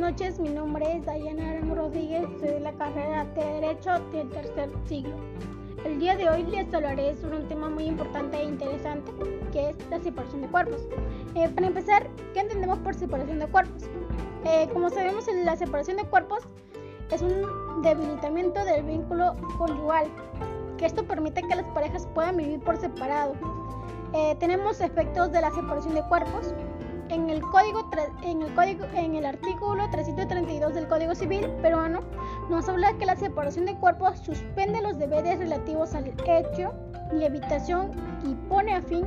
noches, mi nombre es Dayana Aram Rodríguez, soy de la carrera de Derecho del tercer siglo. El día de hoy les hablaré sobre un tema muy importante e interesante, que es la separación de cuerpos. Eh, para empezar, ¿qué entendemos por separación de cuerpos? Eh, como sabemos, la separación de cuerpos es un debilitamiento del vínculo conyugal, que esto permite que las parejas puedan vivir por separado. Eh, tenemos efectos de la separación de cuerpos, en el código en el código en el artículo 332 del Código Civil peruano nos habla que la separación de cuerpos suspende los deberes relativos al hecho y evitación y pone a fin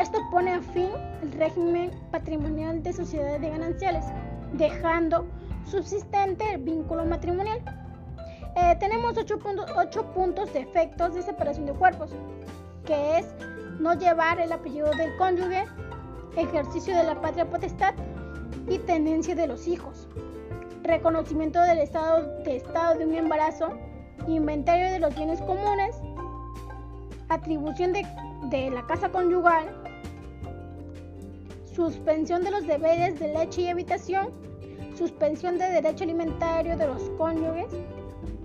esto pone a fin el régimen patrimonial de sociedades de gananciales, dejando subsistente el vínculo matrimonial. Eh, tenemos ocho puntos, ocho puntos de efectos de separación de cuerpos, que es no llevar el apellido del cónyuge, ejercicio de la patria potestad y tendencia de los hijos, reconocimiento del estado de, estado de un embarazo, inventario de los bienes comunes, atribución de, de la casa conyugal, suspensión de los deberes de leche y habitación, suspensión de derecho alimentario de los cónyuges,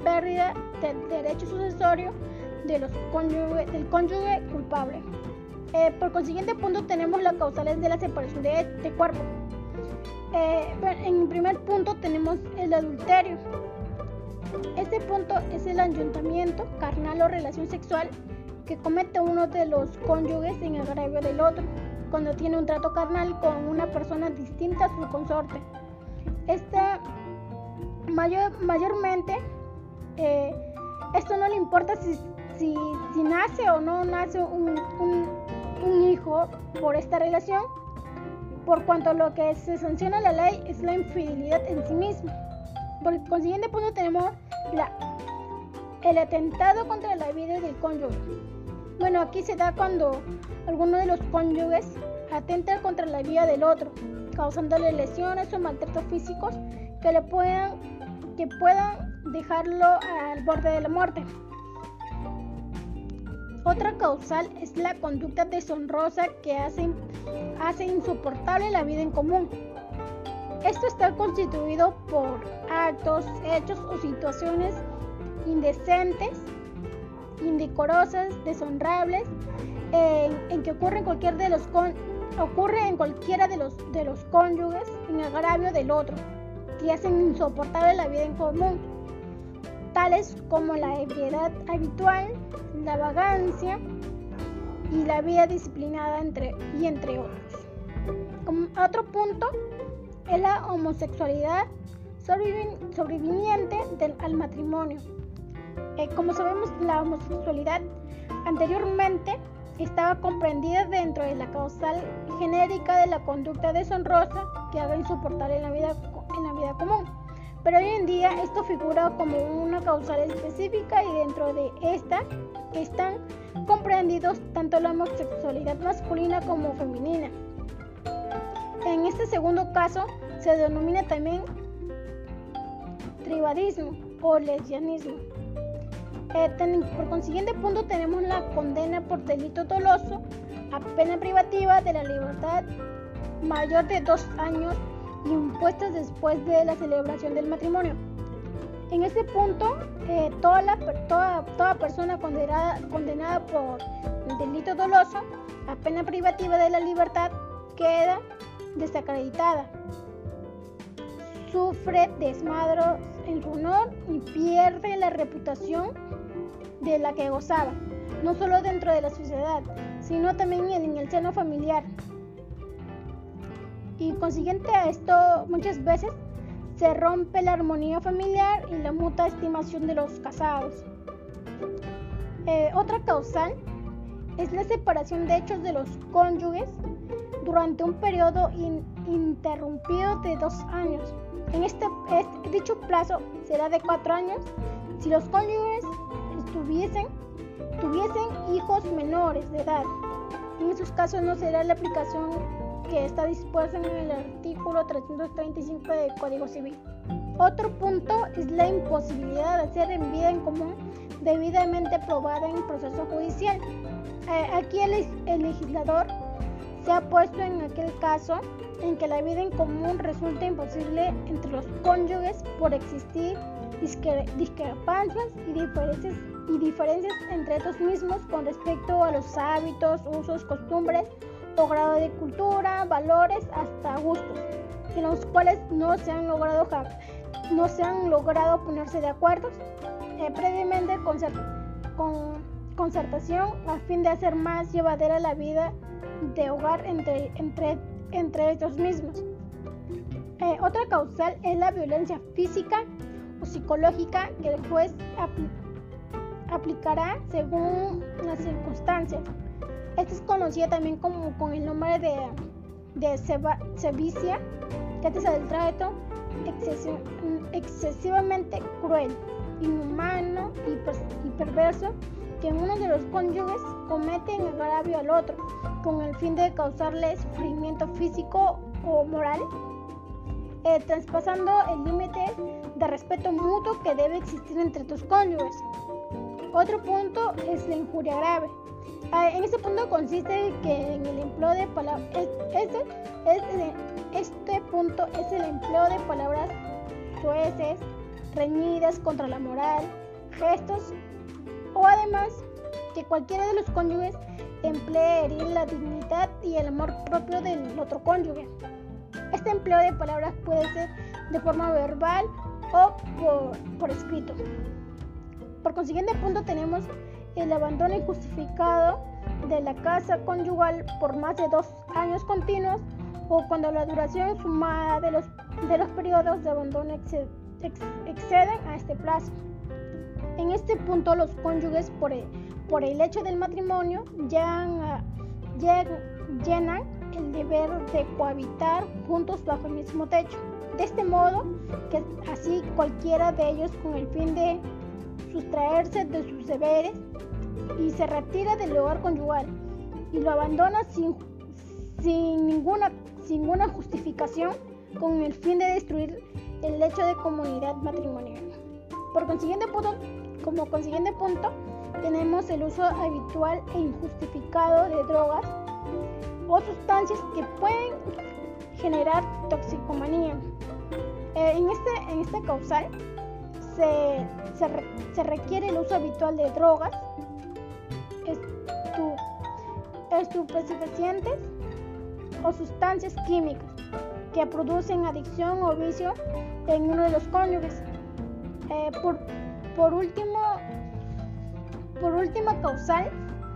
pérdida del derecho sucesorio de los del cónyuge culpable. Eh, por consiguiente punto tenemos las causales de la separación de, de cuerpo. Eh, en primer punto tenemos el adulterio. Este punto es el ayuntamiento carnal o relación sexual que comete uno de los cónyuges en agravio del otro, cuando tiene un trato carnal con una persona distinta a su consorte. Esta mayor, mayormente, eh, esto no le importa si, si, nace o no nace un hijo por esta relación, por cuanto lo que se sanciona la ley es la infidelidad en sí misma. Por consiguiente punto tenemos la, el atentado contra la vida del cónyuge. Bueno, aquí se da cuando alguno de los cónyuges atenta contra la vida del otro, causándole lesiones o maltratos físicos que le puedan que puedan dejarlo al borde de la muerte. Otra causal es la conducta deshonrosa que hace, hace insoportable la vida en común. Esto está constituido por actos, hechos o situaciones indecentes, indecorosas, deshonrables, en, que ocurre en, cualquier de los en cualquiera de los, de los cónyuges en agravio del otro, que hacen insoportable la vida en común tales como la ebriedad habitual, la vagancia y la vida disciplinada entre, y entre otros. otro punto es la homosexualidad sobreviviente del, al matrimonio. Eh, como sabemos, la homosexualidad anteriormente estaba comprendida dentro de la causal genérica de la conducta deshonrosa que haga insoportable en la vida, en la vida común pero hoy en día esto figura como una causal específica y dentro de esta están comprendidos tanto la homosexualidad masculina como femenina. En este segundo caso se denomina también tribadismo o lesbianismo. Eh, por consiguiente punto tenemos la condena por delito doloso a pena privativa de la libertad mayor de dos años impuestas después de la celebración del matrimonio. En este punto, eh, toda, toda, toda, persona condenada, condenada por el delito doloso a pena privativa de la libertad queda desacreditada. Sufre desmadros en su honor y pierde la reputación de la que gozaba, no solo dentro de la sociedad, sino también en el seno familiar y consiguiente a esto muchas veces se rompe la armonía familiar y la mutua estimación de los casados. Eh, otra causal es la separación de hechos de los cónyuges durante un periodo interrumpido de dos años. En este, este, dicho plazo será de cuatro años si los cónyuges tuviesen hijos menores de edad. En esos casos no será la aplicación que está dispuesta en el artículo 335 del Código Civil. Otro punto es la imposibilidad de hacer en vida en común debidamente aprobada en proceso judicial. Eh, aquí el, legislador se ha puesto en aquel caso en que la vida en común resulta imposible entre los cónyuges por existir discrepancias y diferencias, y diferencias entre estos mismos con respecto a los hábitos, usos, costumbres grado de cultura, valores, hasta gustos, en los cuales no se han logrado, no se han logrado ponerse de acuerdo eh, previamente con, con concertación a fin de hacer más llevadera la vida de hogar entre, entre, entre ellos mismos. Eh, otra causal es la violencia física o psicológica que el juez aplicará según las circunstancias. Esta es conocida también como con el nombre de, de que es el trato excesivamente cruel, inhumano y, perverso que uno de los cónyuges comete en agravio al otro, con el fin de causarle sufrimiento físico o moral, eh, traspasando el límite de respeto mutuo que debe existir entre tus cónyuges. Otro punto es la injuria grave. Ah, en este punto consiste que en el empleo de palabras, este, punto es el empleo de palabras sueces, reñidas contra la moral, gestos o además que cualquiera de los cónyuges emplee herir la dignidad y el amor propio del otro cónyuge. Este empleo de palabras puede ser de forma verbal o por escrito. Por consiguiente punto tenemos el abandono injustificado de la casa conyugal por más de dos años continuos o cuando la duración sumada de los, de los periodos de abandono exceden a este plazo. En este punto los cónyuges por el, por el hecho del matrimonio llegan llenan el deber de cohabitar juntos bajo el mismo techo. De este modo, que así cualquiera de ellos con el fin de sustraerse de sus deberes y se retira del hogar conyugal y lo abandona sin, sin, ninguna, sin ninguna justificación con el fin de destruir el hecho de comunidad matrimonial. Por consiguiente punto, como consiguiente punto, tenemos el uso habitual e injustificado de drogas o sustancias que pueden generar toxicomanía. Eh, en, este, en esta causal se, se, requiere el uso habitual de drogas, estupefacientes o sustancias químicas que producen adicción o vicio en uno de los cónyuges. Eh, por, por, último, por última causal,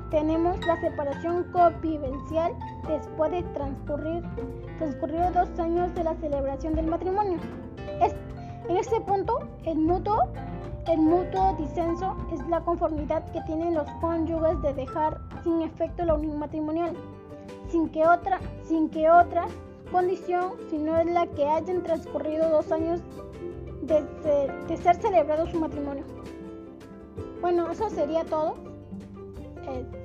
tenemos la separación convivencial después de transcurrir, dos años de la celebración del matrimonio. Es, en este punto, el mutuo, el mutuo disenso es la conformidad que tienen los cónyuges de dejar sin efecto la unión matrimonial, sin que otra, sin que otra condición, es la que hayan transcurrido dos años de, de, ser celebrado su matrimonio. Bueno, eso sería todo. Eh,